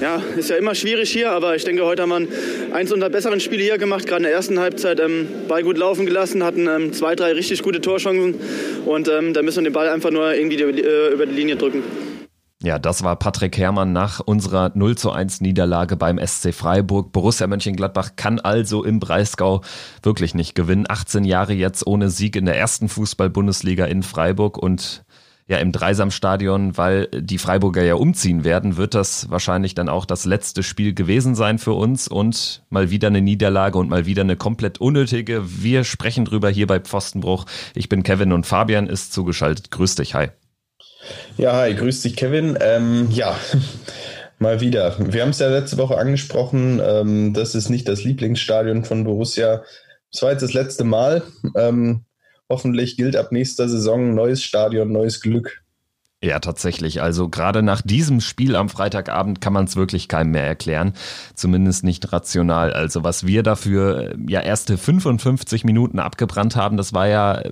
Ja, ist ja immer schwierig hier, aber ich denke, heute haben wir eins unserer besseren Spiele hier gemacht. Gerade in der ersten Halbzeit ähm, Ball gut laufen gelassen, hatten ähm, zwei, drei richtig gute Torchancen und ähm, da müssen wir den Ball einfach nur irgendwie die, äh, über die Linie drücken. Ja, das war Patrick Herrmann nach unserer 0 zu 1 Niederlage beim SC Freiburg. Borussia Mönchengladbach kann also im Breisgau wirklich nicht gewinnen. 18 Jahre jetzt ohne Sieg in der ersten Fußball-Bundesliga in Freiburg und ja im Dreisamstadion, weil die Freiburger ja umziehen werden, wird das wahrscheinlich dann auch das letzte Spiel gewesen sein für uns und mal wieder eine Niederlage und mal wieder eine komplett unnötige. Wir sprechen drüber hier bei Pfostenbruch. Ich bin Kevin und Fabian ist zugeschaltet. Grüß dich, hi. Ja, hi, grüß dich, Kevin. Ähm, ja, mal wieder. Wir haben es ja letzte Woche angesprochen. Ähm, das ist nicht das Lieblingsstadion von Borussia. Es war jetzt das letzte Mal. Ähm, hoffentlich gilt ab nächster Saison neues Stadion, neues Glück. Ja, tatsächlich. Also gerade nach diesem Spiel am Freitagabend kann man es wirklich keinem mehr erklären. Zumindest nicht rational. Also was wir dafür äh, ja erste 55 Minuten abgebrannt haben, das war ja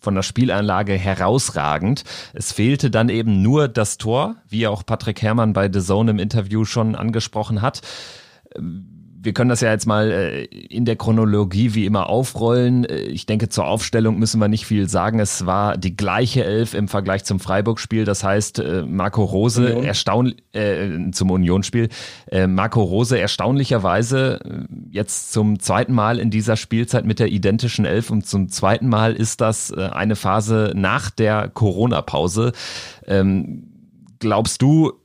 von der Spielanlage herausragend. Es fehlte dann eben nur das Tor, wie auch Patrick Herrmann bei The Zone im Interview schon angesprochen hat wir können das ja jetzt mal äh, in der Chronologie wie immer aufrollen. Äh, ich denke, zur Aufstellung müssen wir nicht viel sagen. Es war die gleiche Elf im Vergleich zum Freiburg-Spiel. Das heißt, äh, Marco Rose erstaunlich äh, zum Unionsspiel. Äh, Marco Rose erstaunlicherweise jetzt zum zweiten Mal in dieser Spielzeit mit der identischen Elf und zum zweiten Mal ist das äh, eine Phase nach der Corona-Pause. Ähm, glaubst du,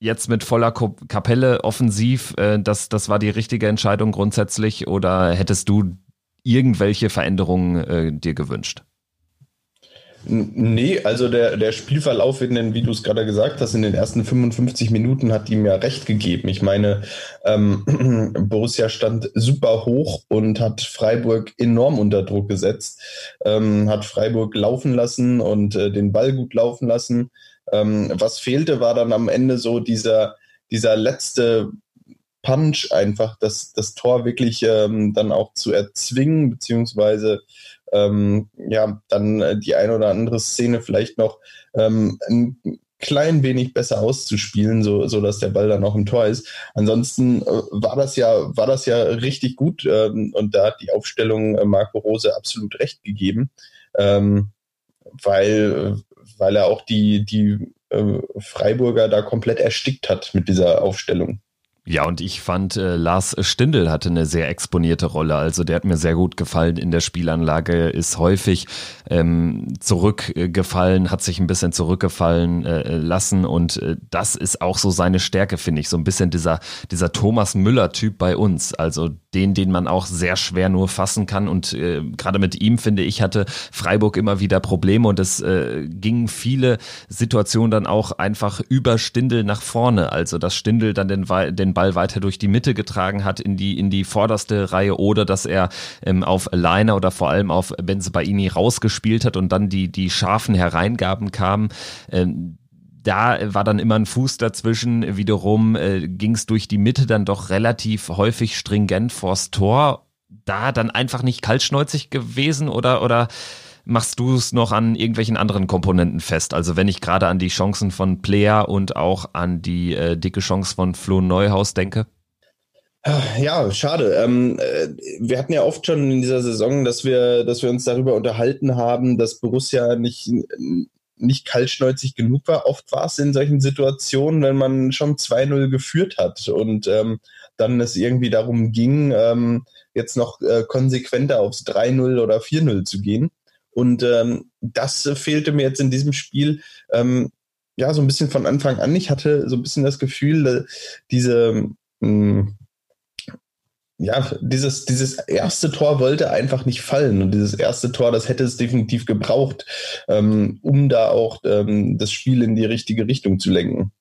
jetzt mit voller Kapelle offensiv, äh, das, das war die richtige Entscheidung grundsätzlich oder hättest du irgendwelche Veränderungen äh, dir gewünscht? Nee, also der, der Spielverlauf, in den, wie du es gerade gesagt hast, in den ersten 55 Minuten hat ihm ja recht gegeben. Ich meine, ähm, Borussia stand super hoch und hat Freiburg enorm unter Druck gesetzt, ähm, hat Freiburg laufen lassen und äh, den Ball gut laufen lassen. Ähm, was fehlte, war dann am Ende so dieser, dieser letzte Punch einfach, das, das Tor wirklich ähm, dann auch zu erzwingen, beziehungsweise ähm, ja, dann äh, die ein oder andere Szene vielleicht noch ähm, ein klein wenig besser auszuspielen, so, so dass der Ball dann auch im Tor ist. Ansonsten äh, war das ja, war das ja richtig gut ähm, und da hat die Aufstellung äh, Marco Rose absolut recht gegeben, ähm, weil weil er auch die, die äh, Freiburger da komplett erstickt hat mit dieser Aufstellung. Ja, und ich fand, äh, Lars Stindl hatte eine sehr exponierte Rolle. Also der hat mir sehr gut gefallen in der Spielanlage, ist häufig ähm, zurückgefallen, hat sich ein bisschen zurückgefallen äh, lassen und äh, das ist auch so seine Stärke, finde ich. So ein bisschen dieser, dieser Thomas Müller-Typ bei uns. Also den, den man auch sehr schwer nur fassen kann. Und äh, gerade mit ihm, finde ich, hatte Freiburg immer wieder Probleme und es äh, gingen viele Situationen dann auch einfach über Stindel nach vorne. Also dass Stindel dann den, den Ball weiter durch die Mitte getragen hat in die, in die vorderste Reihe oder dass er ähm, auf Leiner oder vor allem auf Benzebaini rausgespielt hat und dann die, die scharfen Hereingaben kamen. Ähm, da war dann immer ein Fuß dazwischen. Wiederum äh, ging es durch die Mitte dann doch relativ häufig stringent vors Tor. Da dann einfach nicht kaltschnäuzig gewesen oder, oder machst du es noch an irgendwelchen anderen Komponenten fest? Also wenn ich gerade an die Chancen von Player und auch an die äh, dicke Chance von Flo Neuhaus denke? Ja, schade. Ähm, äh, wir hatten ja oft schon in dieser Saison, dass wir, dass wir uns darüber unterhalten haben, dass Borussia nicht, nicht kaltschnäuzig genug war. Oft war es in solchen Situationen, wenn man schon 2-0 geführt hat und ähm, dann es irgendwie darum ging, ähm, jetzt noch äh, konsequenter aufs 3-0 oder 4-0 zu gehen. Und ähm, das fehlte mir jetzt in diesem Spiel. Ähm, ja, so ein bisschen von Anfang an. Ich hatte so ein bisschen das Gefühl, äh, diese, mh, hm, ja, dieses, dieses erste Tor wollte einfach nicht fallen. Und dieses erste Tor, das hätte es definitiv gebraucht, ähm, um da auch ähm, das Spiel in die richtige Richtung zu lenken.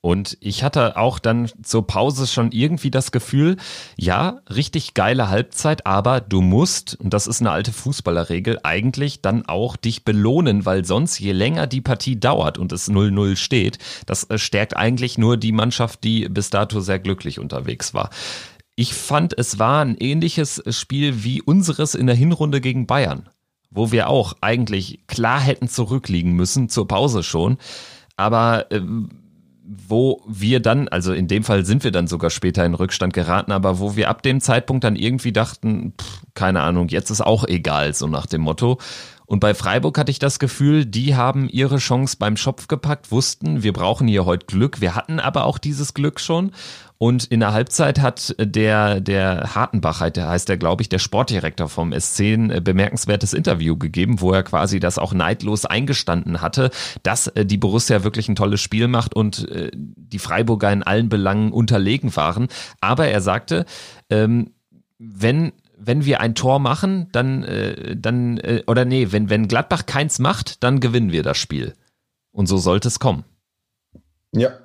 Und ich hatte auch dann zur Pause schon irgendwie das Gefühl, ja, richtig geile Halbzeit, aber du musst, und das ist eine alte Fußballerregel, eigentlich dann auch dich belohnen, weil sonst je länger die Partie dauert und es 0-0 steht, das äh, stärkt eigentlich nur die Mannschaft, die bis dato sehr glücklich unterwegs war. Ich fand, es war ein ähnliches Spiel wie unseres in der Hinrunde gegen Bayern, wo wir auch eigentlich klar hätten zurückliegen müssen, zur Pause schon. Aber äh, wo wir dann, also in dem Fall sind wir dann sogar später in Rückstand geraten, aber wo wir ab dem Zeitpunkt dann irgendwie dachten, pff, keine Ahnung, jetzt ist auch egal, so nach dem Motto. Und bei Freiburg hatte ich das Gefühl, die haben ihre Chance beim Schopf gepackt, wussten, wir brauchen hier heute Glück. Wir hatten aber auch dieses Glück schon. Und in der Halbzeit hat der, der Hartenbach, heißt der, glaube ich, der Sportdirektor vom SC, ein bemerkenswertes Interview gegeben, wo er quasi das auch neidlos eingestanden hatte, dass äh, die Borussia wirklich ein tolles Spiel macht und äh, die Freiburger in allen Belangen unterlegen waren. Aber er sagte, ähm, wenn wenn wir ein Tor machen, dann, äh, dann äh, oder nee, wenn, wenn Gladbach keins macht, dann gewinnen wir das Spiel. Und so sollte es kommen. Ja.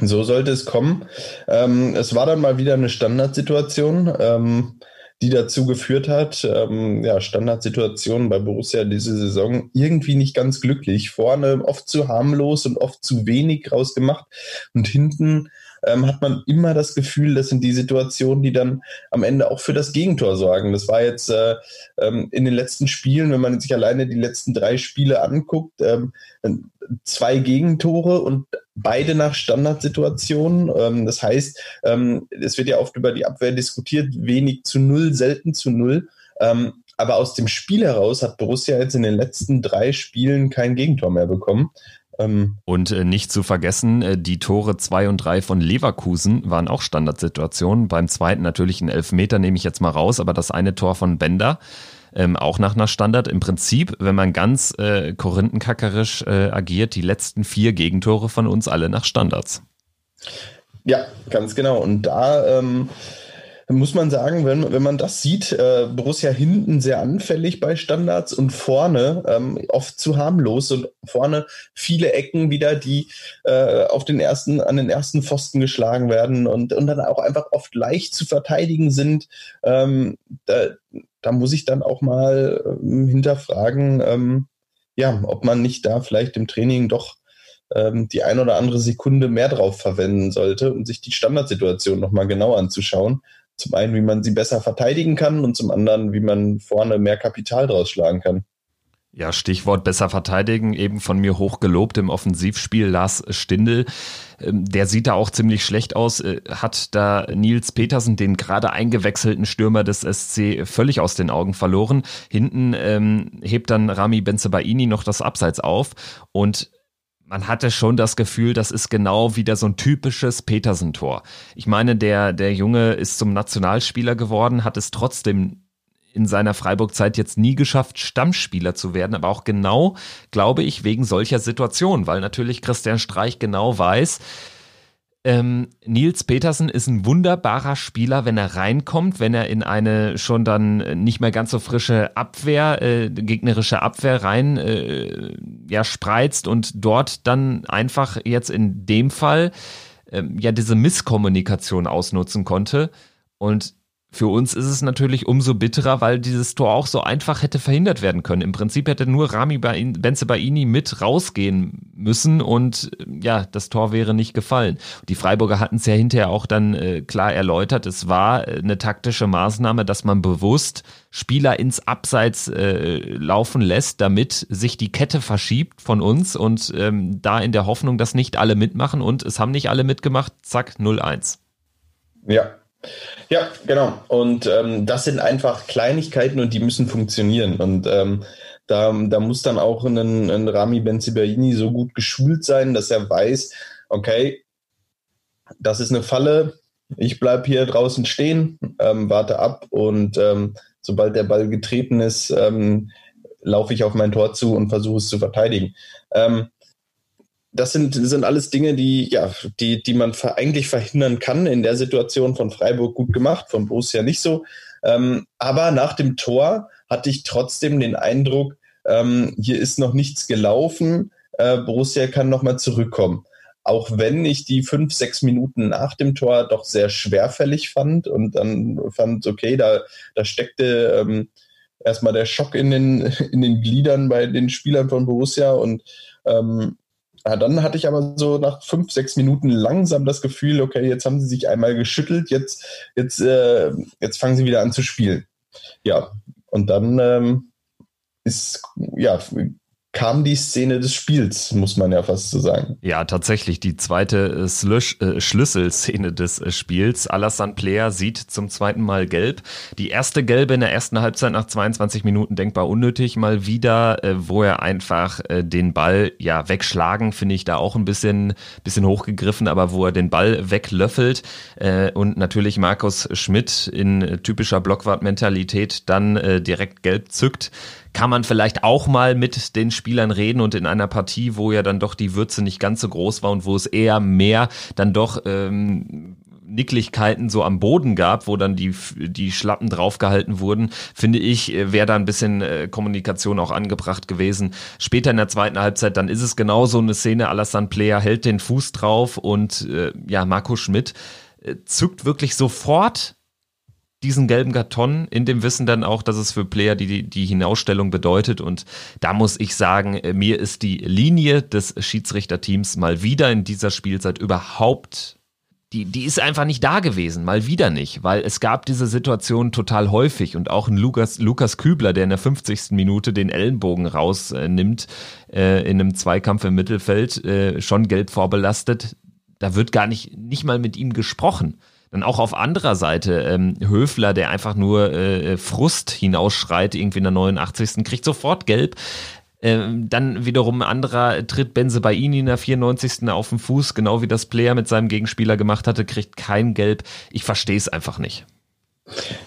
So sollte es kommen. Ähm, es war dann mal wieder eine Standardsituation, ähm, die dazu geführt hat, ähm, ja, Standardsituation bei Borussia diese Saison irgendwie nicht ganz glücklich. Vorne oft zu harmlos und oft zu wenig rausgemacht und hinten ähm, hat man immer das Gefühl, das sind die Situationen, die dann am Ende auch für das Gegentor sorgen. Das war jetzt äh, ähm, in den letzten Spielen, wenn man sich alleine die letzten drei Spiele anguckt, ähm, zwei Gegentore und beide nach Standardsituationen. Ähm, das heißt, ähm, es wird ja oft über die Abwehr diskutiert, wenig zu null, selten zu null. Ähm, aber aus dem Spiel heraus hat Borussia jetzt in den letzten drei Spielen kein Gegentor mehr bekommen. Ähm, und äh, nicht zu vergessen, äh, die Tore 2 und 3 von Leverkusen waren auch Standardsituationen. Beim zweiten natürlich ein Elfmeter nehme ich jetzt mal raus, aber das eine Tor von Bender ähm, auch nach einer Standard. Im Prinzip, wenn man ganz äh, korinthenkackerisch äh, agiert, die letzten vier Gegentore von uns alle nach Standards. Ja, ganz genau. Und da ähm, muss man sagen, wenn, wenn man das sieht, äh, Borussia hinten sehr anfällig bei Standards und vorne ähm, oft zu harmlos und vorne viele Ecken wieder, die äh, auf den ersten, an den ersten Pfosten geschlagen werden und, und dann auch einfach oft leicht zu verteidigen sind. Ähm, da, da muss ich dann auch mal ähm, hinterfragen, ähm, ja, ob man nicht da vielleicht im Training doch ähm, die ein oder andere Sekunde mehr drauf verwenden sollte, um sich die Standardsituation nochmal genau anzuschauen zum einen, wie man sie besser verteidigen kann und zum anderen, wie man vorne mehr Kapital draus schlagen kann. Ja, Stichwort besser verteidigen, eben von mir hochgelobt im Offensivspiel Lars Stindl. Ähm, der sieht da auch ziemlich schlecht aus, äh, hat da Nils Petersen, den gerade eingewechselten Stürmer des SC, völlig aus den Augen verloren. Hinten ähm, hebt dann Rami Benzebaini noch das Abseits auf und man hatte schon das Gefühl, das ist genau wieder so ein typisches Petersen-Tor. Ich meine, der, der Junge ist zum Nationalspieler geworden, hat es trotzdem in seiner Freiburg-Zeit jetzt nie geschafft, Stammspieler zu werden, aber auch genau, glaube ich, wegen solcher Situationen, weil natürlich Christian Streich genau weiß, ähm, Nils Petersen ist ein wunderbarer Spieler, wenn er reinkommt, wenn er in eine schon dann nicht mehr ganz so frische Abwehr, äh, gegnerische Abwehr rein äh, ja, spreizt und dort dann einfach jetzt in dem Fall äh, ja diese Misskommunikation ausnutzen konnte. Und für uns ist es natürlich umso bitterer, weil dieses Tor auch so einfach hätte verhindert werden können. Im Prinzip hätte nur Rami Benzebaini mit rausgehen müssen und ja, das Tor wäre nicht gefallen. Die Freiburger hatten es ja hinterher auch dann äh, klar erläutert. Es war äh, eine taktische Maßnahme, dass man bewusst Spieler ins Abseits äh, laufen lässt, damit sich die Kette verschiebt von uns und ähm, da in der Hoffnung, dass nicht alle mitmachen und es haben nicht alle mitgemacht, zack, 0-1. Ja, ja, genau. Und ähm, das sind einfach Kleinigkeiten und die müssen funktionieren. Und ähm, da, da muss dann auch ein, ein Rami Benzibaini so gut geschult sein, dass er weiß, okay, das ist eine Falle, ich bleibe hier draußen stehen, ähm, warte ab und ähm, sobald der Ball getreten ist, ähm, laufe ich auf mein Tor zu und versuche es zu verteidigen. Ähm, das sind, sind alles Dinge, die, ja, die, die man eigentlich verhindern kann. In der Situation von Freiburg gut gemacht, von Borussia nicht so. Ähm, aber nach dem Tor hatte ich trotzdem den Eindruck, ähm, hier ist noch nichts gelaufen. Äh, Borussia kann nochmal zurückkommen. Auch wenn ich die fünf, sechs Minuten nach dem Tor doch sehr schwerfällig fand und dann fand, okay, da, da steckte ähm, erstmal der Schock in den, in den Gliedern bei den Spielern von Borussia und ähm, ja, dann hatte ich aber so nach fünf, sechs Minuten langsam das Gefühl, okay, jetzt haben sie sich einmal geschüttelt, jetzt, jetzt, äh, jetzt fangen sie wieder an zu spielen. Ja, und dann ähm, ist, ja, kam die Szene des Spiels, muss man ja fast so sagen. Ja, tatsächlich die zweite äh, Slush, äh, Schlüsselszene des äh, Spiels. Alassane Player sieht zum zweiten Mal gelb. Die erste gelbe in der ersten Halbzeit nach 22 Minuten denkbar unnötig mal wieder, äh, wo er einfach äh, den Ball ja wegschlagen, finde ich da auch ein bisschen bisschen hochgegriffen, aber wo er den Ball weglöffelt und natürlich Markus Schmidt in typischer Blockwart-Mentalität dann direkt gelb zückt kann man vielleicht auch mal mit den Spielern reden und in einer Partie, wo ja dann doch die Würze nicht ganz so groß war und wo es eher mehr dann doch ähm, Nicklichkeiten so am Boden gab, wo dann die, die Schlappen draufgehalten wurden, finde ich, äh, wäre da ein bisschen äh, Kommunikation auch angebracht gewesen. Später in der zweiten Halbzeit, dann ist es genau so eine Szene, Alassane Player hält den Fuß drauf und äh, ja, Marco Schmidt äh, zückt wirklich sofort diesen gelben Karton in dem Wissen dann auch, dass es für Player die, die Hinausstellung bedeutet. Und da muss ich sagen, äh, mir ist die Linie des Schiedsrichterteams mal wieder in dieser Spielzeit überhaupt die, die ist einfach nicht da gewesen, mal wieder nicht, weil es gab diese Situation total häufig und auch ein Lukas, Lukas Kübler, der in der 50. Minute den Ellenbogen rausnimmt äh, in einem Zweikampf im Mittelfeld, äh, schon gelb vorbelastet. Da wird gar nicht, nicht mal mit ihm gesprochen. Dann auch auf anderer Seite ähm, Höfler, der einfach nur äh, Frust hinausschreit, irgendwie in der 89. kriegt sofort gelb. Ähm, dann wiederum ein anderer tritt Benze Baini in der 94. auf den Fuß, genau wie das Player mit seinem Gegenspieler gemacht hatte, kriegt kein Gelb. Ich verstehe es einfach nicht.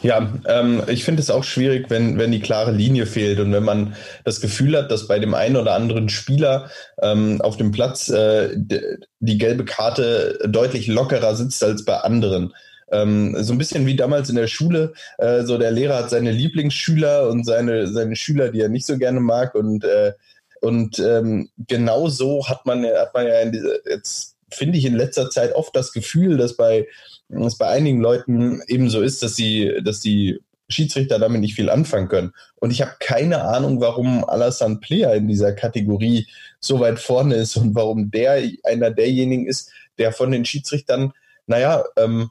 Ja, ähm, ich finde es auch schwierig, wenn, wenn die klare Linie fehlt und wenn man das Gefühl hat, dass bei dem einen oder anderen Spieler ähm, auf dem Platz äh, die gelbe Karte deutlich lockerer sitzt als bei anderen. Ähm, so ein bisschen wie damals in der Schule. Äh, so der Lehrer hat seine Lieblingsschüler und seine, seine Schüler, die er nicht so gerne mag. Und, äh, und ähm, genau so hat man, hat man ja diese, jetzt finde ich in letzter Zeit oft das Gefühl, dass bei es bei einigen Leuten eben so ist, dass sie, dass die Schiedsrichter damit nicht viel anfangen können. Und ich habe keine Ahnung, warum Alassane Player in dieser Kategorie so weit vorne ist und warum der einer derjenigen ist, der von den Schiedsrichtern, naja, ähm,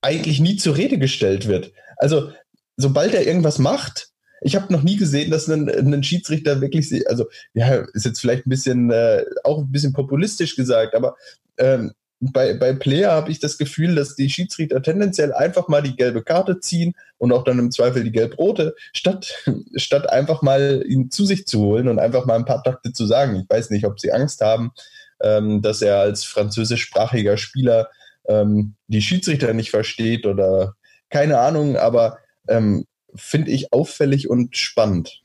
eigentlich nie zur Rede gestellt wird. Also, sobald er irgendwas macht, ich habe noch nie gesehen, dass ein, ein Schiedsrichter wirklich, also ja, ist jetzt vielleicht ein bisschen äh, auch ein bisschen populistisch gesagt, aber ähm, bei, bei Player habe ich das Gefühl, dass die Schiedsrichter tendenziell einfach mal die gelbe Karte ziehen und auch dann im Zweifel die gelb-rote, statt, statt einfach mal ihn zu sich zu holen und einfach mal ein paar Takte zu sagen. Ich weiß nicht, ob sie Angst haben, ähm, dass er als französischsprachiger Spieler ähm, die Schiedsrichter nicht versteht oder keine Ahnung, aber ähm, finde ich auffällig und spannend.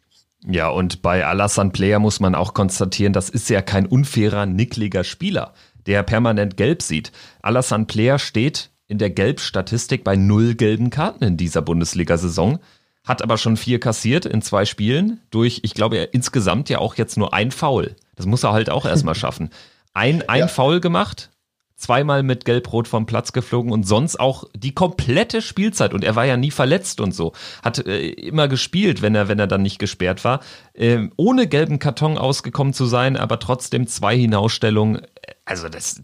Ja, und bei Alassane Player muss man auch konstatieren, das ist ja kein unfairer, nickliger Spieler der permanent gelb sieht. Alassane Player steht in der Gelbstatistik bei null gelben Karten in dieser Bundesliga-Saison, hat aber schon vier kassiert in zwei Spielen durch, ich glaube, er insgesamt ja auch jetzt nur ein Foul. Das muss er halt auch erstmal schaffen. Ein, ein ja. Foul gemacht, zweimal mit Gelb-Rot vom Platz geflogen und sonst auch die komplette Spielzeit und er war ja nie verletzt und so. Hat äh, immer gespielt, wenn er, wenn er dann nicht gesperrt war. Ähm, ohne gelben Karton ausgekommen zu sein, aber trotzdem zwei Hinausstellungen. Also das,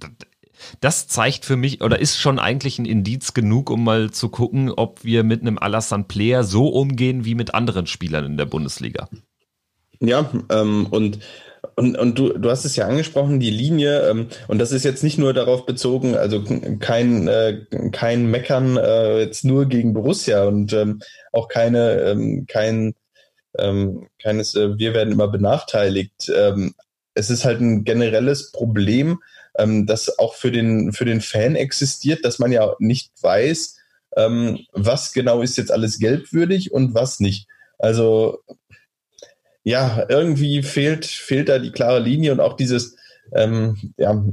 das zeigt für mich oder ist schon eigentlich ein Indiz genug, um mal zu gucken, ob wir mit einem Alassane Player so umgehen wie mit anderen Spielern in der Bundesliga. Ja, ähm, und und, und du, du hast es ja angesprochen, die Linie, ähm, und das ist jetzt nicht nur darauf bezogen, also kein, äh, kein Meckern äh, jetzt nur gegen Borussia und ähm, auch keine, ähm, kein, ähm, keines, äh, wir werden immer benachteiligt. Ähm, es ist halt ein generelles Problem, ähm, das auch für den, für den Fan existiert, dass man ja nicht weiß, ähm, was genau ist jetzt alles gelbwürdig und was nicht. Also ja, irgendwie fehlt, fehlt da die klare Linie und auch dieses, ähm, ja,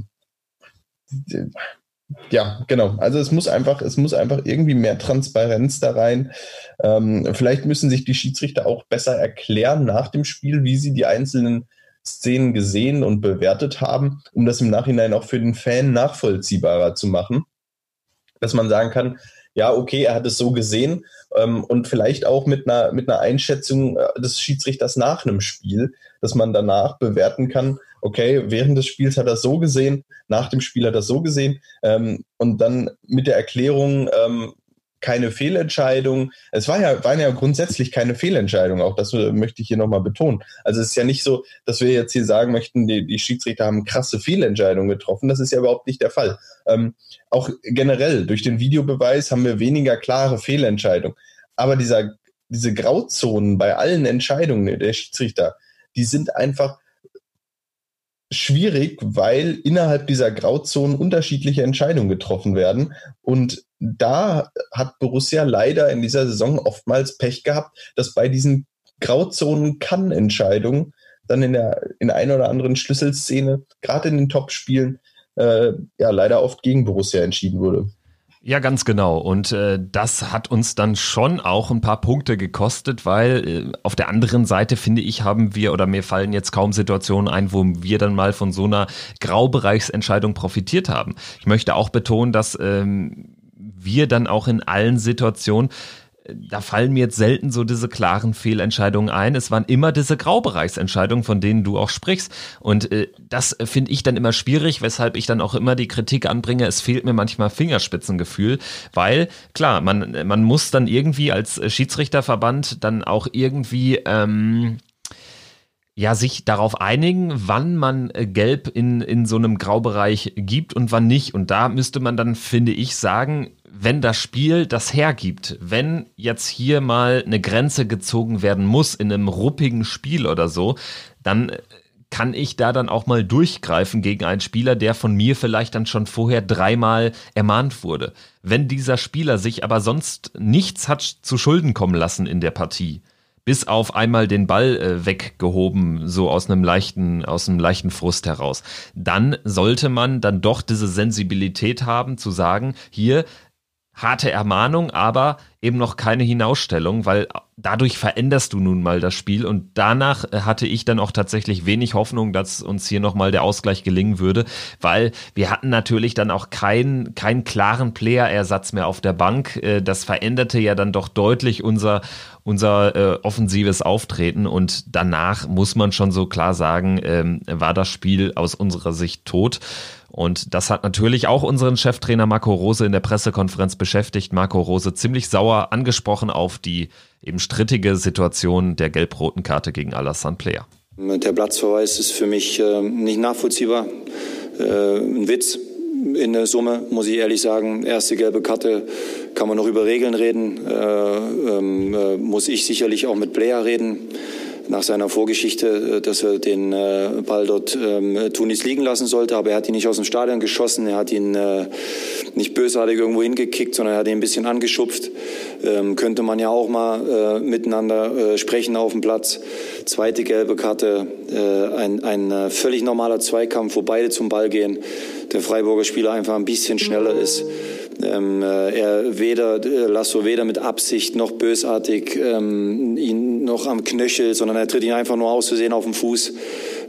ja, genau. Also es muss einfach, es muss einfach irgendwie mehr Transparenz da rein. Ähm, vielleicht müssen sich die Schiedsrichter auch besser erklären nach dem Spiel, wie sie die einzelnen Szenen gesehen und bewertet haben, um das im Nachhinein auch für den Fan nachvollziehbarer zu machen. Dass man sagen kann, ja, okay, er hat es so gesehen ähm, und vielleicht auch mit einer, mit einer Einschätzung äh, des Schiedsrichters nach einem Spiel, dass man danach bewerten kann, okay, während des Spiels hat er so gesehen, nach dem Spiel hat er so gesehen ähm, und dann mit der Erklärung, ähm, keine Fehlentscheidung. Es war ja, waren ja grundsätzlich keine Fehlentscheidung, auch das möchte ich hier nochmal betonen. Also es ist ja nicht so, dass wir jetzt hier sagen möchten, die, die Schiedsrichter haben krasse Fehlentscheidungen getroffen. Das ist ja überhaupt nicht der Fall. Ähm, auch generell durch den Videobeweis haben wir weniger klare Fehlentscheidungen. Aber dieser, diese Grauzonen bei allen Entscheidungen der Schiedsrichter, die sind einfach schwierig, weil innerhalb dieser Grauzonen unterschiedliche Entscheidungen getroffen werden. Und da hat Borussia leider in dieser Saison oftmals Pech gehabt, dass bei diesen Grauzonen kann Entscheidungen dann in der in einer oder anderen Schlüsselszene, gerade in den Top-Spielen, äh, ja leider oft gegen Borussia entschieden wurde. Ja, ganz genau. Und äh, das hat uns dann schon auch ein paar Punkte gekostet, weil äh, auf der anderen Seite finde ich, haben wir oder mir fallen jetzt kaum Situationen ein, wo wir dann mal von so einer Graubereichsentscheidung profitiert haben. Ich möchte auch betonen, dass ähm, wir dann auch in allen Situationen da fallen mir jetzt selten so diese klaren Fehlentscheidungen ein. Es waren immer diese Graubereichsentscheidungen, von denen du auch sprichst. Und äh, das finde ich dann immer schwierig, weshalb ich dann auch immer die Kritik anbringe, es fehlt mir manchmal Fingerspitzengefühl, weil klar, man, man muss dann irgendwie als Schiedsrichterverband dann auch irgendwie ähm, ja, sich darauf einigen, wann man äh, Gelb in, in so einem Graubereich gibt und wann nicht. Und da müsste man dann, finde ich, sagen, wenn das Spiel das hergibt, wenn jetzt hier mal eine Grenze gezogen werden muss in einem ruppigen Spiel oder so, dann äh, kann ich da dann auch mal durchgreifen gegen einen Spieler, der von mir vielleicht dann schon vorher dreimal ermahnt wurde. Wenn dieser Spieler sich aber sonst nichts hat zu Schulden kommen lassen in der Partie, bis auf einmal den Ball äh, weggehoben, so aus einem leichten, aus einem leichten Frust heraus. Dann sollte man dann doch diese Sensibilität haben, zu sagen, hier, harte Ermahnung, aber eben noch keine Hinausstellung, weil dadurch veränderst du nun mal das Spiel und danach äh, hatte ich dann auch tatsächlich wenig Hoffnung, dass uns hier nochmal der Ausgleich gelingen würde, weil wir hatten natürlich dann auch keinen, keinen klaren Player-Ersatz mehr auf der Bank. Äh, das veränderte ja dann doch deutlich unser, unser äh, offensives Auftreten und danach muss man schon so klar sagen, ähm, war das Spiel aus unserer Sicht tot. Und das hat natürlich auch unseren Cheftrainer Marco Rose in der Pressekonferenz beschäftigt. Marco Rose ziemlich sauer angesprochen auf die eben strittige Situation der gelb-roten Karte gegen Alassane Player. Der Platzverweis ist für mich äh, nicht nachvollziehbar. Äh, ein Witz in der Summe, muss ich ehrlich sagen. Erste gelbe Karte kann man noch über Regeln reden. Äh, ähm, äh muss ich sicherlich auch mit Player reden nach seiner Vorgeschichte, äh, dass er den äh, Ball dort ähm, Tunis liegen lassen sollte. Aber er hat ihn nicht aus dem Stadion geschossen, er hat ihn äh, nicht bösartig irgendwo hingekickt, sondern er hat ihn ein bisschen angeschupft. Ähm, könnte man ja auch mal miteinander sprechen auf dem Platz. Zweite gelbe Karte, ein, ein völlig normaler Zweikampf, wo beide zum Ball gehen. Der Freiburger Spieler einfach ein bisschen schneller ist ähm, äh, er weder Lasso weder mit Absicht noch bösartig ihn noch am Knöchel, sondern er tritt ihn einfach nur auszusehen auf dem Fuß.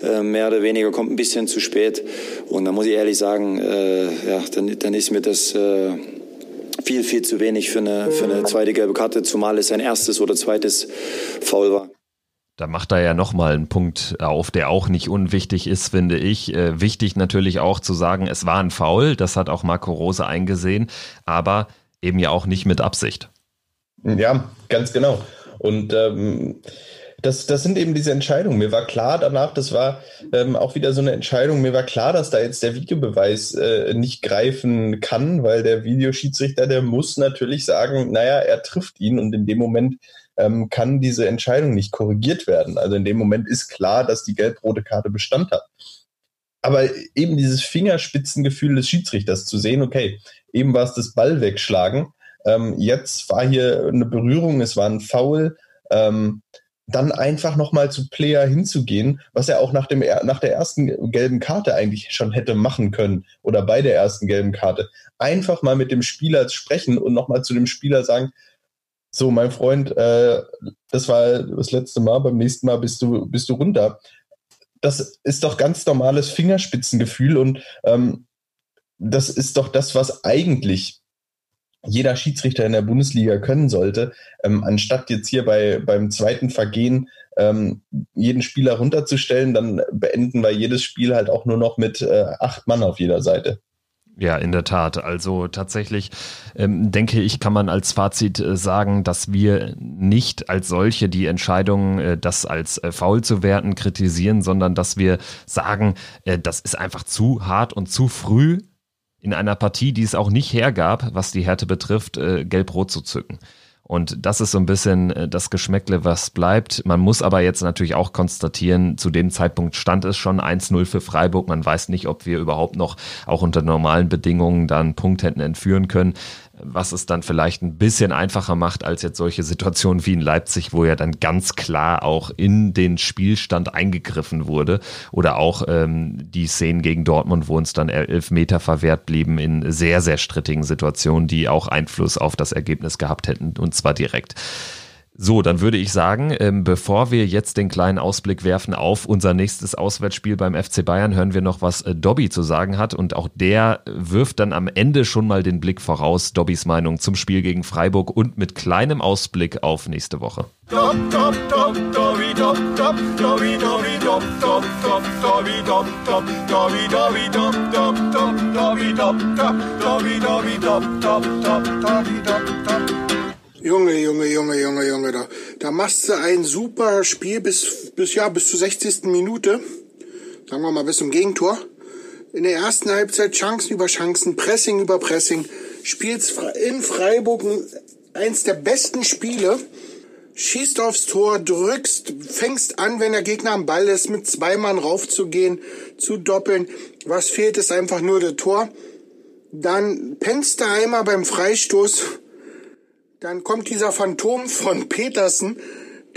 Äh, mehr oder weniger kommt ein bisschen zu spät. Und da muss ich ehrlich sagen, äh, ja, dann, dann ist mir das äh, viel, viel zu wenig für eine, für eine zweite gelbe Karte, zumal es sein erstes oder zweites Foul war. Da macht er ja nochmal einen Punkt auf, der auch nicht unwichtig ist, finde ich. Äh, wichtig natürlich auch zu sagen, es war ein Foul, das hat auch Marco Rose eingesehen, aber eben ja auch nicht mit Absicht. Ja, ganz genau. Und ähm, das, das sind eben diese Entscheidungen. Mir war klar danach, das war ähm, auch wieder so eine Entscheidung, mir war klar, dass da jetzt der Videobeweis äh, nicht greifen kann, weil der Videoschiedsrichter, der muss natürlich sagen, naja, er trifft ihn und in dem Moment ähm, kann diese Entscheidung nicht korrigiert werden. Also in dem Moment ist klar, dass die gelb-rote Karte Bestand hat. Aber eben dieses Fingerspitzengefühl des Schiedsrichters zu sehen, okay, eben war es das Ball wegschlagen, ähm, jetzt war hier eine Berührung, es war ein Foul, ähm, dann einfach nochmal zu Player hinzugehen, was er auch nach, dem, nach der ersten gelben Karte eigentlich schon hätte machen können oder bei der ersten gelben Karte. Einfach mal mit dem Spieler sprechen und nochmal zu dem Spieler sagen, so, mein Freund, äh, das war das letzte Mal, beim nächsten Mal bist du, bist du runter. Das ist doch ganz normales Fingerspitzengefühl und ähm, das ist doch das, was eigentlich jeder Schiedsrichter in der Bundesliga können sollte, ähm, anstatt jetzt hier bei, beim zweiten Vergehen ähm, jeden Spieler runterzustellen, dann beenden wir jedes Spiel halt auch nur noch mit äh, acht Mann auf jeder Seite. Ja, in der Tat. Also tatsächlich ähm, denke ich, kann man als Fazit äh, sagen, dass wir nicht als solche die Entscheidung, äh, das als äh, faul zu werten, kritisieren, sondern dass wir sagen, äh, das ist einfach zu hart und zu früh in einer Partie, die es auch nicht hergab, was die Härte betrifft, äh, gelb-rot zu zücken. Und das ist so ein bisschen äh, das Geschmäckle, was bleibt. Man muss aber jetzt natürlich auch konstatieren, zu dem Zeitpunkt stand es schon 1-0 für Freiburg. Man weiß nicht, ob wir überhaupt noch auch unter normalen Bedingungen dann einen Punkt hätten entführen können was es dann vielleicht ein bisschen einfacher macht als jetzt solche Situationen wie in Leipzig, wo ja dann ganz klar auch in den Spielstand eingegriffen wurde oder auch ähm, die Szenen gegen Dortmund, wo uns dann elf Meter verwehrt blieben in sehr, sehr strittigen Situationen, die auch Einfluss auf das Ergebnis gehabt hätten und zwar direkt. So, dann würde ich sagen, ähm, bevor wir jetzt den kleinen Ausblick werfen auf unser nächstes Auswärtsspiel beim FC Bayern, hören wir noch, was äh, Dobby zu sagen hat. Und auch der wirft dann am Ende schon mal den Blick voraus, Dobbys Meinung zum Spiel gegen Freiburg und mit kleinem Ausblick auf nächste Woche. Junge, Junge, Junge, Junge, Junge, da, da machst du ein super Spiel bis, bis, ja, bis zur 60. Minute. Sagen wir mal bis zum Gegentor. In der ersten Halbzeit Chancen über Chancen, Pressing über Pressing. Spielst in Freiburg eins der besten Spiele. Schießt aufs Tor, drückst, fängst an, wenn der Gegner am Ball ist, mit zwei Mann raufzugehen, zu doppeln. Was fehlt, ist einfach nur der Tor. Dann pennst du einmal beim Freistoß dann kommt dieser Phantom von Petersen,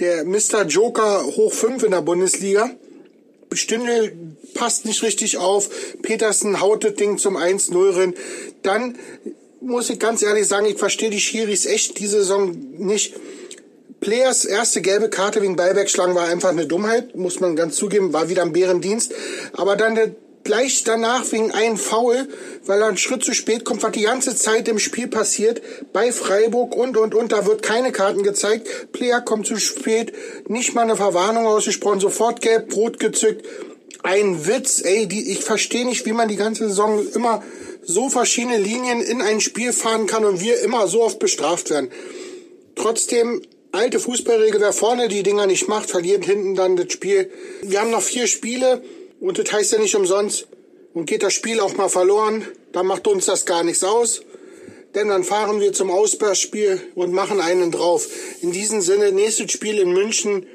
der Mr. Joker hoch 5 in der Bundesliga. Stindel passt nicht richtig auf. Petersen haut das Ding zum 1-0 rein. Dann muss ich ganz ehrlich sagen, ich verstehe die Schiris echt diese Saison nicht. Players erste gelbe Karte wegen Ballbergschlagen war einfach eine Dummheit, muss man ganz zugeben, war wieder ein Bärendienst. Aber dann der gleich danach wegen einem Foul, weil er einen Schritt zu spät kommt, was die ganze Zeit im Spiel passiert, bei Freiburg und, und, und, da wird keine Karten gezeigt. Player kommt zu spät, nicht mal eine Verwarnung ausgesprochen, sofort gelb, rot gezückt. Ein Witz, ey, die, ich verstehe nicht, wie man die ganze Saison immer so verschiedene Linien in ein Spiel fahren kann und wir immer so oft bestraft werden. Trotzdem, alte Fußballregel, wer vorne die Dinger nicht macht, verliert hinten dann das Spiel. Wir haben noch vier Spiele. Und das heißt ja nicht umsonst. Und geht das Spiel auch mal verloren, dann macht uns das gar nichts aus. Denn dann fahren wir zum Auswärtsspiel und machen einen drauf. In diesem Sinne, nächstes Spiel in München.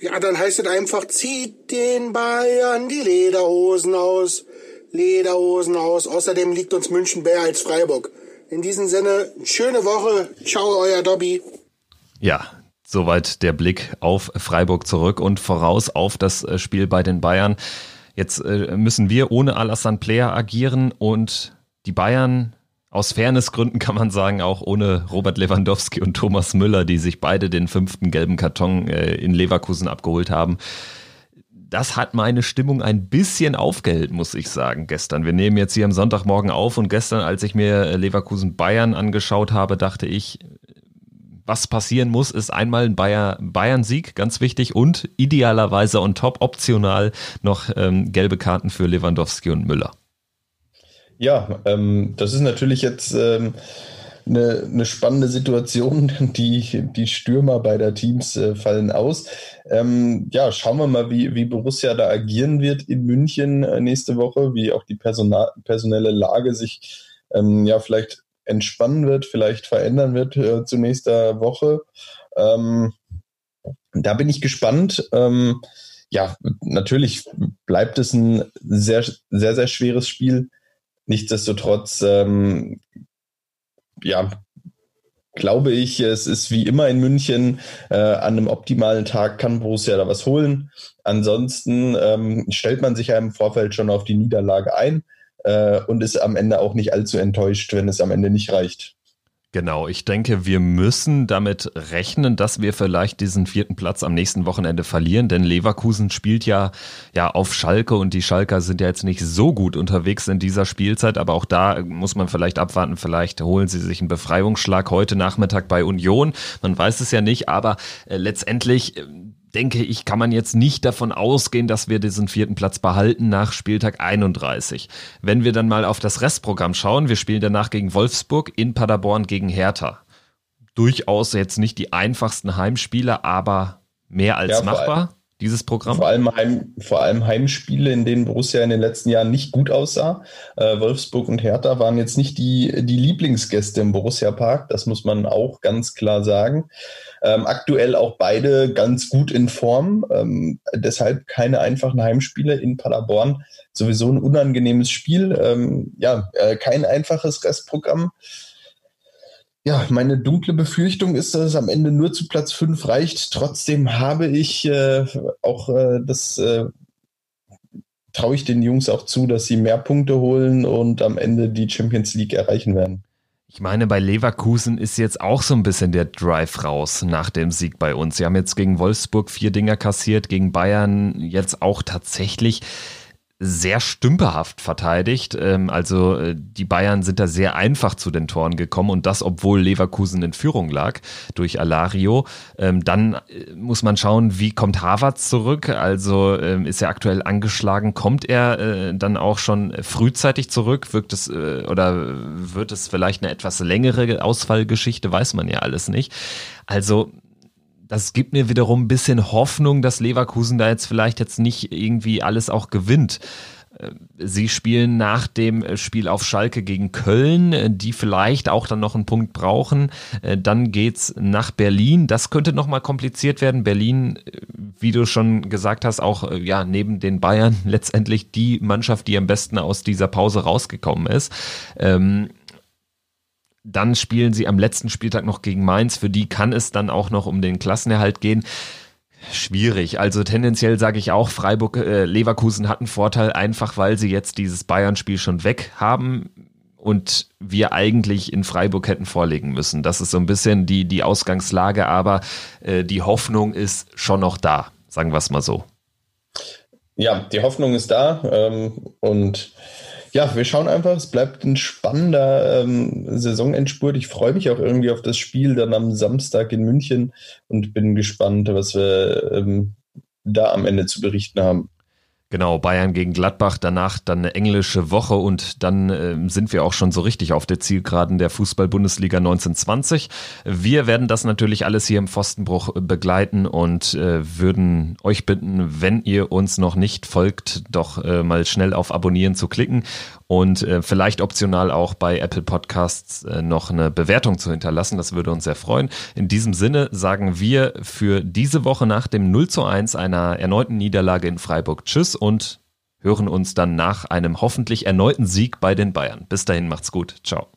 Ja, dann heißt es einfach, zieht den Bayern die Lederhosen aus. Lederhosen aus. Außerdem liegt uns München mehr als Freiburg. In diesem Sinne, schöne Woche. Ciao, euer Dobby. Ja, soweit der Blick auf Freiburg zurück und voraus auf das äh, Spiel bei den Bayern. Jetzt äh, müssen wir ohne Alassane Player agieren und die Bayern aus Fairnessgründen kann man sagen, auch ohne Robert Lewandowski und Thomas Müller, die sich beide den fünften gelben Karton äh, in Leverkusen abgeholt haben. Das hat meine Stimmung ein bisschen aufgehellt, muss ich sagen, gestern. Wir nehmen jetzt hier am Sonntagmorgen auf und gestern, als ich mir Leverkusen Bayern angeschaut habe, dachte ich, was passieren muss, ist einmal ein Bayern-Sieg, ganz wichtig, und idealerweise on top optional noch ähm, gelbe Karten für Lewandowski und Müller. Ja, ähm, das ist natürlich jetzt ähm, eine, eine spannende Situation. Die, die Stürmer beider Teams äh, fallen aus. Ähm, ja, schauen wir mal, wie, wie Borussia da agieren wird in München äh, nächste Woche, wie auch die Personal, personelle Lage sich ähm, ja vielleicht entspannen wird, vielleicht verändern wird äh, zu nächster Woche. Ähm, da bin ich gespannt. Ähm, ja, natürlich bleibt es ein sehr, sehr, sehr schweres Spiel. Nichtsdestotrotz, ähm, ja, glaube ich, es ist wie immer in München, äh, an einem optimalen Tag kann Borussia da was holen. Ansonsten ähm, stellt man sich ja im Vorfeld schon auf die Niederlage ein äh, und ist am Ende auch nicht allzu enttäuscht, wenn es am Ende nicht reicht. Genau, ich denke, wir müssen damit rechnen, dass wir vielleicht diesen vierten Platz am nächsten Wochenende verlieren, denn Leverkusen spielt ja, ja auf Schalke und die Schalker sind ja jetzt nicht so gut unterwegs in dieser Spielzeit, aber auch da muss man vielleicht abwarten, vielleicht holen sie sich einen Befreiungsschlag heute Nachmittag bei Union, man weiß es ja nicht, aber äh, letztendlich äh, denke ich, kann man jetzt nicht davon ausgehen, dass wir diesen vierten Platz behalten nach Spieltag 31. Wenn wir dann mal auf das Restprogramm schauen, wir spielen danach gegen Wolfsburg, in Paderborn gegen Hertha. Durchaus jetzt nicht die einfachsten Heimspiele, aber mehr als ja, machbar dieses Programm? Vor allem, Heim, vor allem Heimspiele, in denen Borussia in den letzten Jahren nicht gut aussah. Äh, Wolfsburg und Hertha waren jetzt nicht die, die Lieblingsgäste im Borussia Park, das muss man auch ganz klar sagen. Ähm, aktuell auch beide ganz gut in Form, ähm, deshalb keine einfachen Heimspiele in Paderborn. Sowieso ein unangenehmes Spiel, ähm, ja, äh, kein einfaches Restprogramm. Ja, meine dunkle Befürchtung ist, dass es am Ende nur zu Platz 5 reicht. Trotzdem habe ich äh, auch äh, das äh, traue ich den Jungs auch zu, dass sie mehr Punkte holen und am Ende die Champions League erreichen werden. Ich meine, bei Leverkusen ist jetzt auch so ein bisschen der Drive raus nach dem Sieg bei uns. Sie haben jetzt gegen Wolfsburg vier Dinger kassiert, gegen Bayern jetzt auch tatsächlich sehr stümperhaft verteidigt. Ähm, also äh, die Bayern sind da sehr einfach zu den Toren gekommen und das, obwohl Leverkusen in Führung lag durch Alario. Ähm, dann äh, muss man schauen, wie kommt Harvard zurück? Also ähm, ist er aktuell angeschlagen? Kommt er äh, dann auch schon frühzeitig zurück? Wirkt es oder wird es vielleicht eine etwas längere Ausfallgeschichte? Weiß man ja alles nicht. Also das gibt mir wiederum ein bisschen Hoffnung, dass Leverkusen da jetzt vielleicht jetzt nicht irgendwie alles auch gewinnt. Äh, sie spielen nach dem Spiel auf Schalke gegen Köln, äh, die vielleicht auch dann noch einen Punkt brauchen. Äh, dann geht's nach Berlin. Das könnte nochmal kompliziert werden. Berlin, wie du schon gesagt hast, auch ja neben den Bayern letztendlich die Mannschaft, die am besten aus dieser Pause rausgekommen ist. Ähm, dann spielen sie am letzten Spieltag noch gegen Mainz. Für die kann es dann auch noch um den Klassenerhalt gehen. Schwierig. Also tendenziell sage ich auch, Freiburg, äh, Leverkusen hat einen Vorteil, einfach weil sie jetzt dieses Bayern-Spiel schon weg haben und wir eigentlich in Freiburg hätten vorlegen müssen. Das ist so ein bisschen die, die Ausgangslage, aber äh, die Hoffnung ist schon noch da, sagen wir es mal so. Ja, die Hoffnung ist da ähm, und ja, wir schauen einfach. Es bleibt ein spannender ähm, Saisonendspurt. Ich freue mich auch irgendwie auf das Spiel dann am Samstag in München und bin gespannt, was wir ähm, da am Ende zu berichten haben. Genau, Bayern gegen Gladbach, danach dann eine englische Woche und dann äh, sind wir auch schon so richtig auf der Zielgeraden der Fußball-Bundesliga 1920. Wir werden das natürlich alles hier im Pfostenbruch begleiten und äh, würden euch bitten, wenn ihr uns noch nicht folgt, doch äh, mal schnell auf Abonnieren zu klicken und äh, vielleicht optional auch bei Apple Podcasts äh, noch eine Bewertung zu hinterlassen. Das würde uns sehr freuen. In diesem Sinne sagen wir für diese Woche nach dem 0 zu 1 einer erneuten Niederlage in Freiburg Tschüss und hören uns dann nach einem hoffentlich erneuten Sieg bei den Bayern. Bis dahin macht's gut. Ciao.